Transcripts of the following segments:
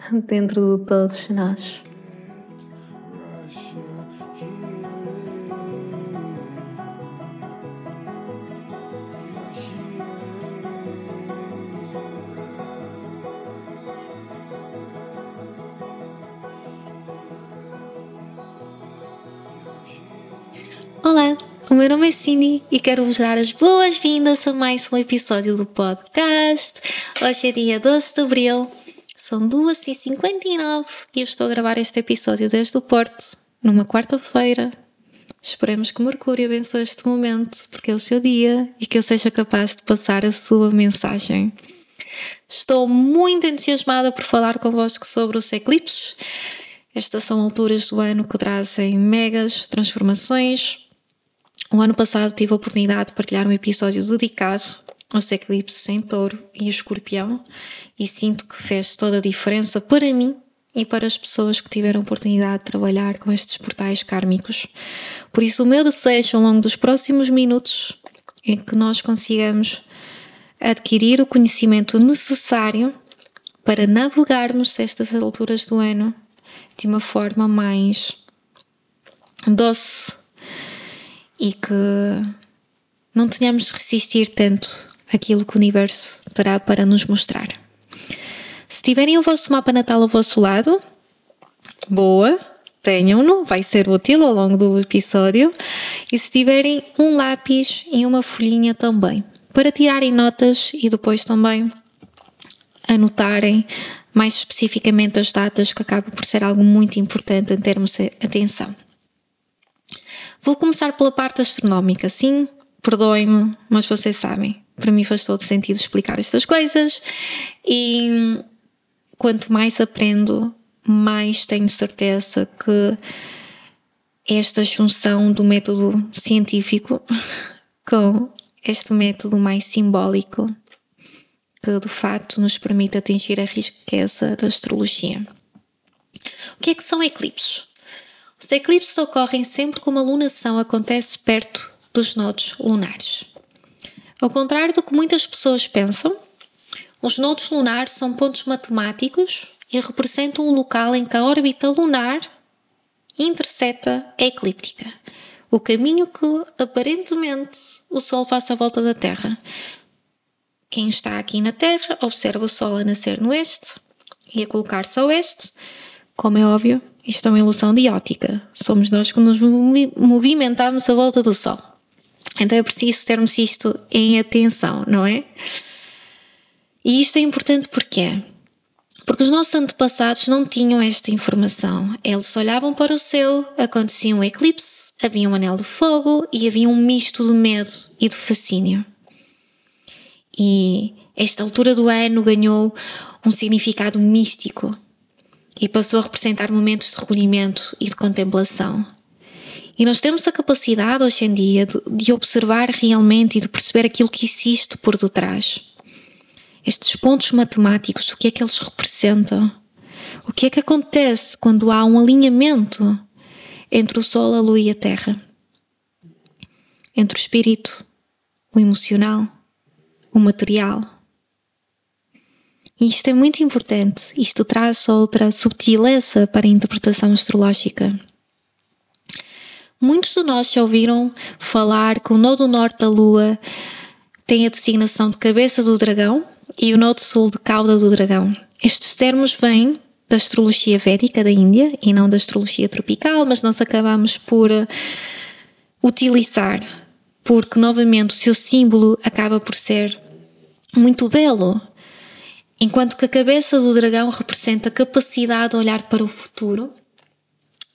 dentro de todos nós. Olá, o meu nome é Cindy e quero vos dar as boas-vindas a mais um episódio do podcast. Hoje é dia 12 de abril são 2h59 e eu estou a gravar este episódio desde o Porto, numa quarta-feira. Esperemos que Mercúrio abençoe este momento, porque é o seu dia e que eu seja capaz de passar a sua mensagem. Estou muito entusiasmada por falar convosco sobre os eclipses. Estas são alturas do ano que trazem megas transformações. O ano passado tive a oportunidade de partilhar um episódio dedicado os eclipses em touro e escorpião e sinto que fez toda a diferença para mim e para as pessoas que tiveram oportunidade de trabalhar com estes portais kármicos. Por isso, o meu desejo ao longo dos próximos minutos é que nós consigamos adquirir o conhecimento necessário para navegarmos estas alturas do ano de uma forma mais doce e que não tenhamos de resistir tanto aquilo que o universo terá para nos mostrar. Se tiverem o vosso mapa natal ao vosso lado, boa, tenham-no, vai ser útil ao longo do episódio. E se tiverem um lápis e uma folhinha também, para tirarem notas e depois também anotarem mais especificamente as datas, que acaba por ser algo muito importante em termos de atenção. Vou começar pela parte astronómica, sim, perdoem-me, mas vocês sabem, para mim faz todo sentido explicar estas coisas e quanto mais aprendo, mais tenho certeza que esta junção do método científico com este método mais simbólico que de facto nos permite atingir a riqueza da astrologia. O que é que são eclipses? Os eclipses ocorrem sempre que uma lunação acontece perto dos nodos lunares. Ao contrário do que muitas pessoas pensam, os nodos lunares são pontos matemáticos e representam um local em que a órbita lunar interseta a eclíptica, o caminho que aparentemente o Sol faz à volta da Terra. Quem está aqui na Terra observa o Sol a nascer no oeste e a colocar-se a oeste. Como é óbvio, isto é uma ilusão de ótica. Somos nós que nos movimentamos à volta do Sol. Então é preciso termos isto em atenção, não é? E isto é importante porquê? Porque os nossos antepassados não tinham esta informação. Eles olhavam para o céu, acontecia um eclipse, havia um anel de fogo e havia um misto de medo e de fascínio. E esta altura do ano ganhou um significado místico e passou a representar momentos de recolhimento e de contemplação. E nós temos a capacidade hoje em dia de, de observar realmente e de perceber aquilo que existe por detrás. Estes pontos matemáticos, o que é que eles representam? O que é que acontece quando há um alinhamento entre o Sol, a Lua e a Terra? Entre o espírito, o emocional, o material. E isto é muito importante. Isto traz outra subtileza para a interpretação astrológica. Muitos de nós já ouviram falar que o nodo norte da Lua tem a designação de cabeça do dragão e o nodo sul de cauda do dragão. Estes termos vêm da astrologia védica da Índia e não da astrologia tropical, mas nós acabamos por uh, utilizar, porque novamente o seu símbolo acaba por ser muito belo. Enquanto que a cabeça do dragão representa a capacidade de olhar para o futuro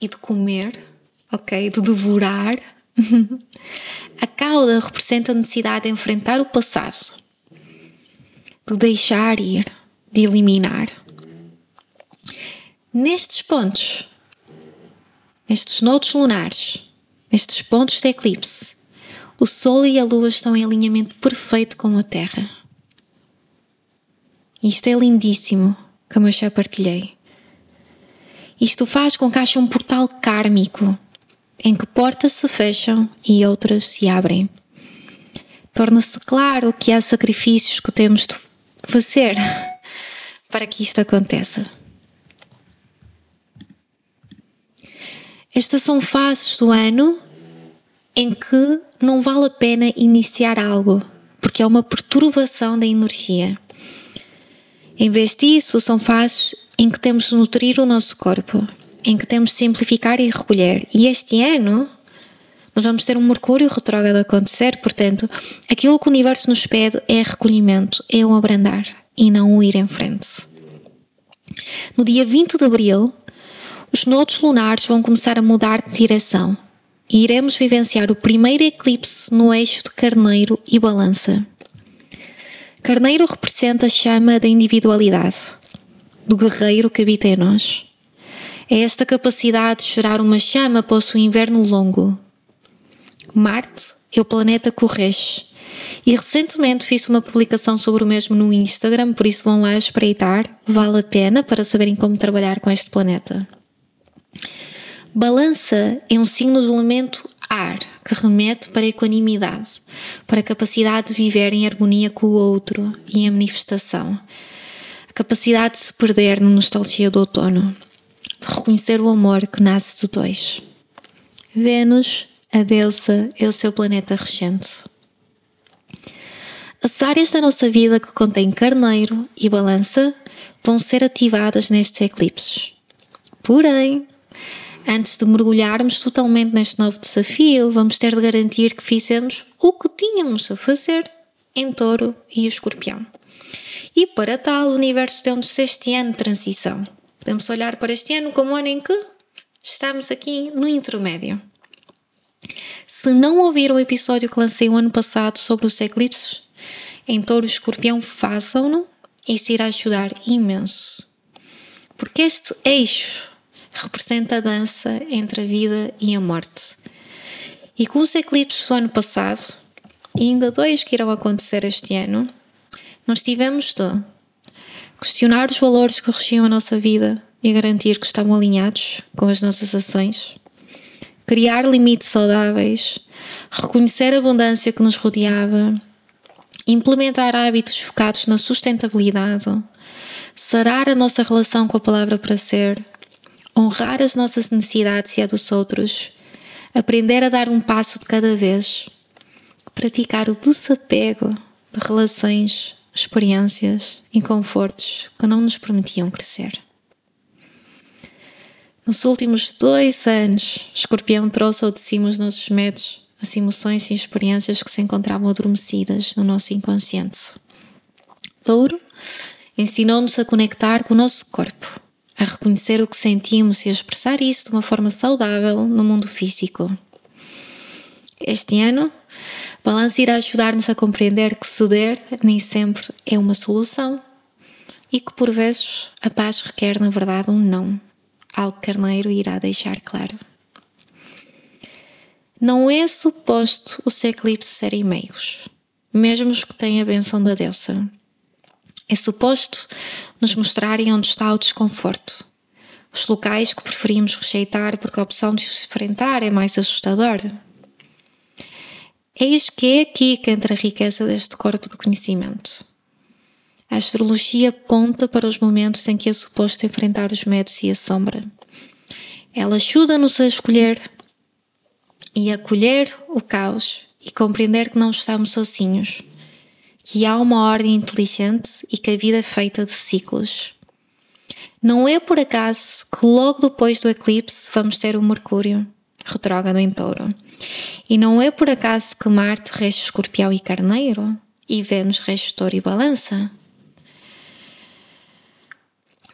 e de comer ok? De devorar. a cauda representa a necessidade de enfrentar o passado, de deixar ir, de eliminar. Nestes pontos, nestes nodos lunares, nestes pontos de eclipse, o Sol e a Lua estão em alinhamento perfeito com a Terra. Isto é lindíssimo, como eu já partilhei. Isto faz com que haja um portal kármico em que portas se fecham e outras se abrem. Torna-se claro que há sacrifícios que temos de fazer para que isto aconteça. Estas são fases do ano em que não vale a pena iniciar algo, porque é uma perturbação da energia. Em vez disso, são fases em que temos de nutrir o nosso corpo, em que temos de simplificar e recolher. E este ano nós vamos ter um Mercúrio retrógrado a acontecer, portanto, aquilo que o universo nos pede é recolhimento, é um abrandar e não o ir em frente. No dia 20 de abril, os nodos lunares vão começar a mudar de direção e iremos vivenciar o primeiro eclipse no eixo de Carneiro e Balança. Carneiro representa a chama da individualidade, do guerreiro que habita em nós. É esta capacidade de gerar uma chama após o inverno longo. Marte é o planeta rege. E recentemente fiz uma publicação sobre o mesmo no Instagram, por isso vão lá espreitar, vale a pena para saberem como trabalhar com este planeta. Balança é um signo do elemento ar, que remete para a equanimidade, para a capacidade de viver em harmonia com o outro e em manifestação, a capacidade de se perder na nostalgia do outono, de reconhecer o amor que nasce de dois. Vênus, a deusa, é o seu planeta regente. As áreas da nossa vida que contêm carneiro e balança vão ser ativadas nestes eclipses. Porém, Antes de mergulharmos totalmente neste novo desafio, vamos ter de garantir que fizemos o que tínhamos a fazer em Touro e Escorpião. E para tal, o universo deu-nos este ano de transição. Podemos olhar para este ano como um ano em que estamos aqui no intermédio. Se não ouviram o episódio que lancei o ano passado sobre os eclipses, em Touro e Escorpião, façam-no. Isto irá ajudar imenso. Porque este eixo representa a dança entre a vida e a morte. E com os eclipses do ano passado, e ainda dois que irão acontecer este ano, nós tivemos de questionar os valores que regiam a nossa vida e garantir que estavam alinhados com as nossas ações, criar limites saudáveis, reconhecer a abundância que nos rodeava, implementar hábitos focados na sustentabilidade, sarar a nossa relação com a palavra para ser. Honrar as nossas necessidades e a dos outros, aprender a dar um passo de cada vez, praticar o desapego de relações, experiências e confortos que não nos permitiam crescer. Nos últimos dois anos, Escorpião trouxe ao de cima os nossos medos, as emoções e experiências que se encontravam adormecidas no nosso inconsciente. Touro ensinou-nos a conectar com o nosso corpo, a reconhecer o que sentimos e a expressar isso de uma forma saudável no mundo físico. Este ano, Balança irá ajudar-nos a compreender que ceder nem sempre é uma solução e que por vezes a paz requer, na verdade, um não. Algo Carneiro irá deixar claro. Não é suposto os eclipses serem meios, mesmo os que têm a benção da deusa. É suposto nos mostrarem onde está o desconforto, os locais que preferimos rejeitar porque a opção de os enfrentar é mais assustadora. Eis que é aqui que entra a riqueza deste corpo de conhecimento. A astrologia aponta para os momentos em que é suposto enfrentar os medos e a sombra. Ela ajuda-nos a escolher e acolher o caos e compreender que não estamos sozinhos que há uma ordem inteligente e que a vida é feita de ciclos. Não é por acaso que logo depois do eclipse vamos ter o Mercúrio retrógrado em Touro. E não é por acaso que Marte rege Escorpião e Carneiro e Vênus rege Touro e Balança.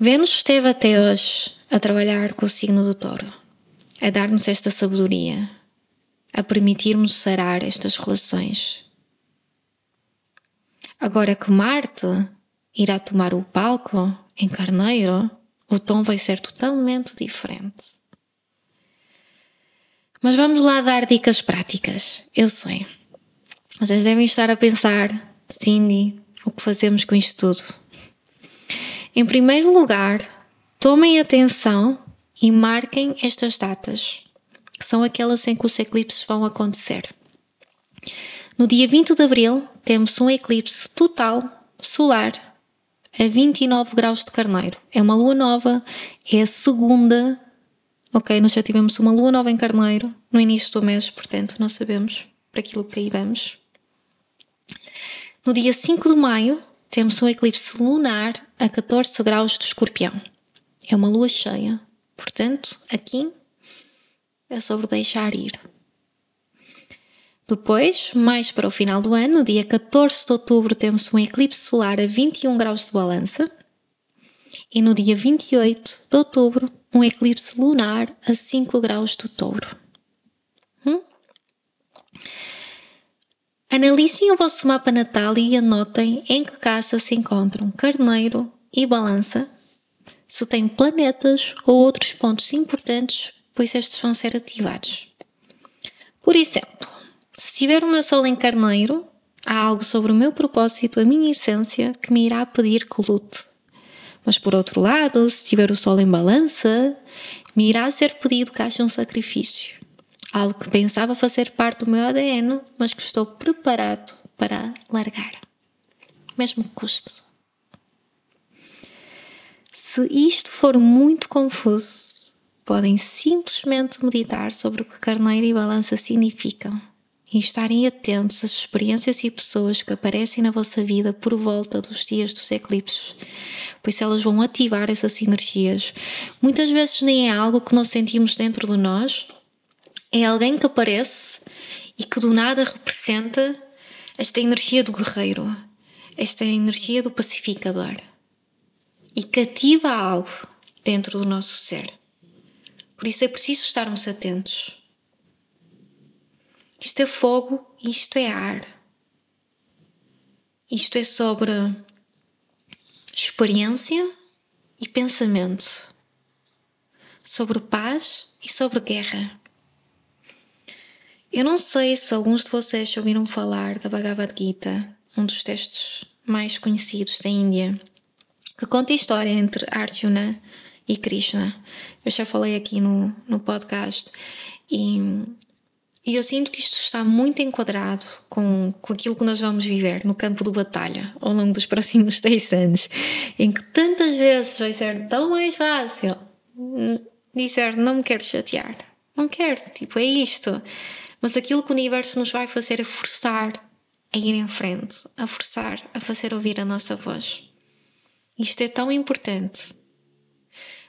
Vênus esteve até hoje a trabalhar com o signo do Touro, a dar-nos esta sabedoria, a permitirmos sarar estas relações Agora que Marte irá tomar o palco em Carneiro, O tom vai ser totalmente diferente. Mas vamos lá dar dicas práticas. Eu sei. Vocês devem estar a pensar, Cindy, o que fazemos com isto tudo? Em primeiro lugar, tomem atenção e marquem estas datas, que são aquelas em que os eclipses vão acontecer. No dia 20 de abril, temos um eclipse total solar a 29 graus de Carneiro. É uma lua nova, é a segunda. Ok, nós já tivemos uma lua nova em Carneiro no início do mês, portanto, não sabemos para aquilo que aí vamos. No dia 5 de maio, temos um eclipse lunar a 14 graus de Escorpião. É uma lua cheia, portanto, aqui é sobre deixar ir. Depois, mais para o final do ano, no dia 14 de outubro, temos um eclipse solar a 21 graus de balança. E no dia 28 de outubro, um eclipse lunar a 5 graus de touro. Hum? Analisem o vosso mapa natal e anotem em que casa se encontram Carneiro e Balança, se tem planetas ou outros pontos importantes, pois estes vão ser ativados. Por exemplo, se tiver o meu sol em carneiro, há algo sobre o meu propósito, a minha essência, que me irá pedir que lute. Mas por outro lado, se tiver o sol em balança, me irá ser pedido que haja um sacrifício. Algo que pensava fazer parte do meu ADN, mas que estou preparado para largar. Mesmo que custe. Se isto for muito confuso, podem simplesmente meditar sobre o que carneiro e balança significam e estarem atentos às experiências e pessoas que aparecem na vossa vida por volta dos dias dos eclipses, pois elas vão ativar essas energias. Muitas vezes nem é algo que nós sentimos dentro de nós, é alguém que aparece e que do nada representa esta energia do guerreiro, esta energia do pacificador e cativa algo dentro do nosso ser. Por isso é preciso estarmos atentos. Isto é fogo, isto é ar. Isto é sobre experiência e pensamento, sobre paz e sobre guerra. Eu não sei se alguns de vocês ouviram falar da Bhagavad Gita, um dos textos mais conhecidos da Índia, que conta a história entre Arjuna e Krishna. Eu já falei aqui no, no podcast e e eu sinto que isto está muito enquadrado com, com aquilo que nós vamos viver no campo de batalha ao longo dos próximos 10 anos, em que tantas vezes vai ser tão mais fácil dizer não me quero chatear, não quero, tipo, é isto. Mas aquilo que o universo nos vai fazer é forçar a ir em frente, a forçar a fazer ouvir a nossa voz. Isto é tão importante.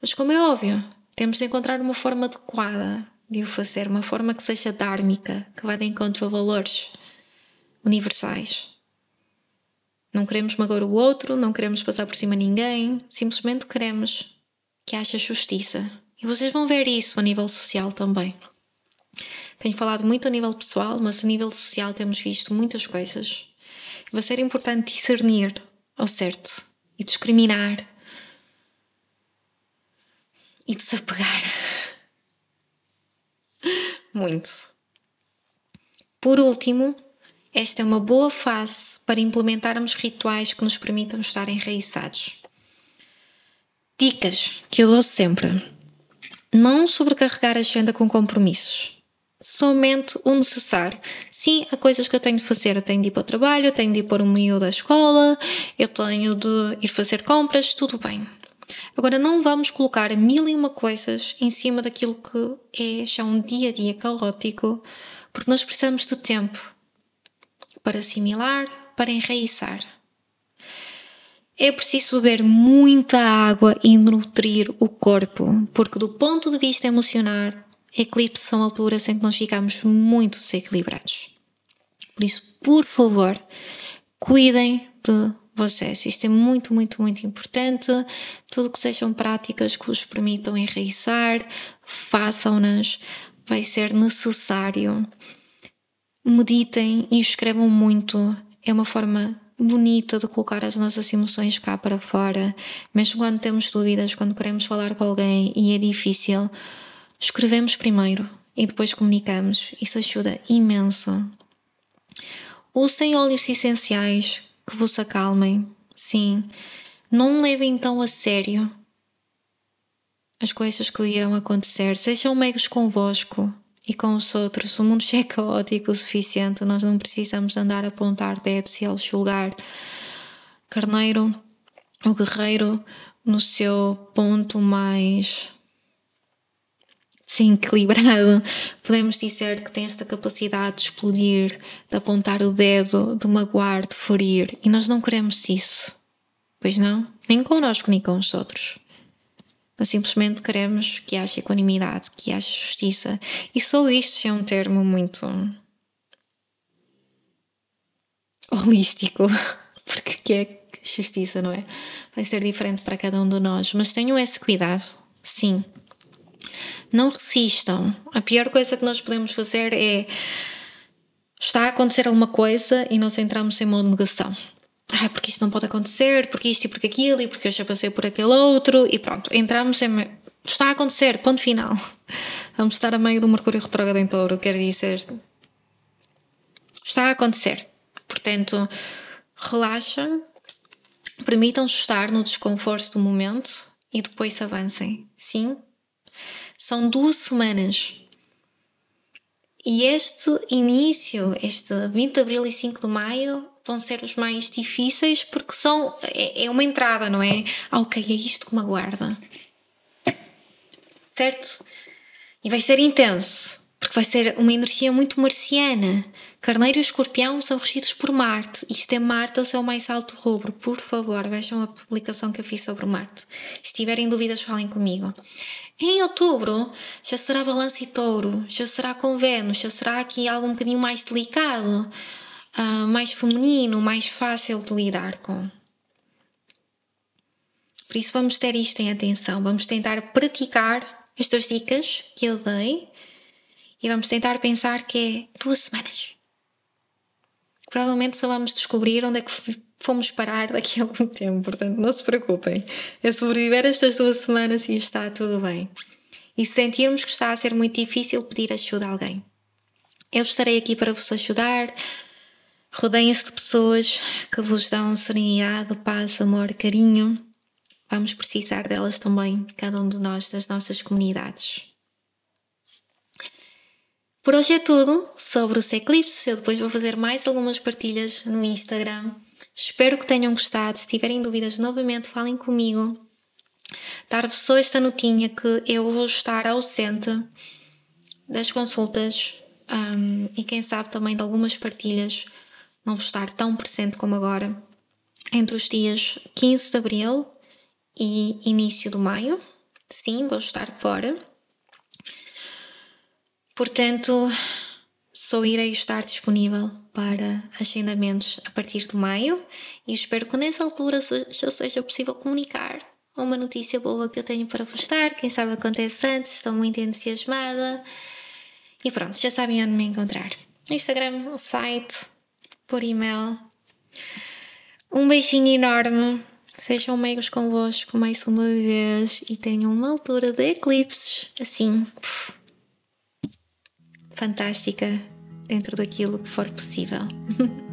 Mas, como é óbvio, temos de encontrar uma forma adequada de o fazer, uma forma que seja dármica, que vá de encontro a valores universais. Não queremos magoar o outro, não queremos passar por cima de ninguém, simplesmente queremos que haja justiça. E vocês vão ver isso a nível social também. Tenho falado muito a nível pessoal, mas a nível social temos visto muitas coisas. Vai ser importante discernir ao certo e discriminar e desapegar muito. Por último, esta é uma boa fase para implementarmos rituais que nos permitam estar enraizados. Dicas que eu dou sempre: não sobrecarregar a agenda com compromissos. Somente o necessário. Sim, há coisas que eu tenho de fazer. Eu tenho de ir para o trabalho, eu tenho de ir pôr o meio da escola, eu tenho de ir fazer compras, tudo bem. Agora, não vamos colocar mil e uma coisas em cima daquilo que é já um dia a dia caótico, porque nós precisamos de tempo para assimilar, para enraizar. É preciso beber muita água e nutrir o corpo, porque, do ponto de vista emocional, eclipses são alturas em que nós ficamos muito desequilibrados. Por isso, por favor, cuidem de vocês. Isto é muito, muito, muito importante. Tudo que sejam práticas que vos permitam enraizar, façam-nas. Vai ser necessário. Meditem e escrevam muito. É uma forma bonita de colocar as nossas emoções cá para fora, mesmo quando temos dúvidas, quando queremos falar com alguém e é difícil, escrevemos primeiro e depois comunicamos. Isso ajuda imenso. Usem óleos essenciais que vos acalmem. Sim. Não levem então a sério as coisas que irão acontecer. Sejam meigos convosco e com os outros. O mundo já é caótico o suficiente. Nós não precisamos andar a apontar dedos e a julgar. Carneiro, o guerreiro, no seu ponto mais sim, equilibrado, podemos dizer que tem esta capacidade de explodir, de apontar o dedo, de magoar, de ferir. E nós não queremos isso. Pois não? Nem connosco, nem com os outros. Nós simplesmente queremos que haja equanimidade, que haja justiça. E só isto é um termo muito. holístico. Porque que é justiça, não é? Vai ser diferente para cada um de nós. Mas tenham esse cuidado, sim. Não resistam. A pior coisa que nós podemos fazer é. Está a acontecer alguma coisa e nós entramos em modo negação ah, porque isto não pode acontecer, porque isto e porque aquilo, e porque eu já passei por aquele outro, e pronto, entramos em. Está a acontecer, ponto final. Vamos estar a meio do Mercúrio retrógrado em touro, quer dizer. Está a acontecer. Portanto, relaxa, permitam-se estar no desconforto do momento e depois avancem. Sim? São duas semanas. E este início, este 20 de abril e 5 de maio, vão ser os mais difíceis porque são é, é uma entrada, não é? Ah, ok, é isto que me aguarda. Certo? E vai ser intenso, porque vai ser uma energia muito marciana. Carneiro e escorpião são regidos por Marte. Isto é Marte o seu mais alto rubro. Por favor, vejam a publicação que eu fiz sobre Marte. Se tiverem dúvidas, falem comigo. Em outubro já será balanço e touro, já será com Vênus, já será aqui algo um bocadinho mais delicado uh, mais feminino, mais fácil de lidar com. Por isso, vamos ter isto em atenção. Vamos tentar praticar estas dicas que eu dei e vamos tentar pensar que é duas semanas. Provavelmente só vamos descobrir onde é que fomos parar daqui a algum tempo, portanto, não se preocupem. É sobreviver estas duas semanas e está tudo bem. E se sentirmos que está a ser muito difícil, pedir ajuda a alguém. Eu estarei aqui para vos ajudar, Rodeiem-se de pessoas que vos dão serenidade, paz, amor, carinho. Vamos precisar delas também, cada um de nós, das nossas comunidades. Por hoje é tudo sobre os eclipses. Eu depois vou fazer mais algumas partilhas no Instagram. Espero que tenham gostado. Se tiverem dúvidas, novamente falem comigo. Dar-vos só esta notinha que eu vou estar ausente das consultas um, e quem sabe também de algumas partilhas não vou estar tão presente como agora, entre os dias 15 de abril e início de maio. Sim, vou estar fora. Portanto, só irei estar disponível para agendamentos a partir de maio e espero que nessa altura já seja possível comunicar uma notícia boa que eu tenho para postar. Quem sabe acontece antes, estou muito entusiasmada. E pronto, já sabem onde me encontrar. Instagram, o site, por e-mail. Um beijinho enorme. Sejam meigos convosco mais uma vez e tenham uma altura de eclipses assim fantástica dentro daquilo que for possível.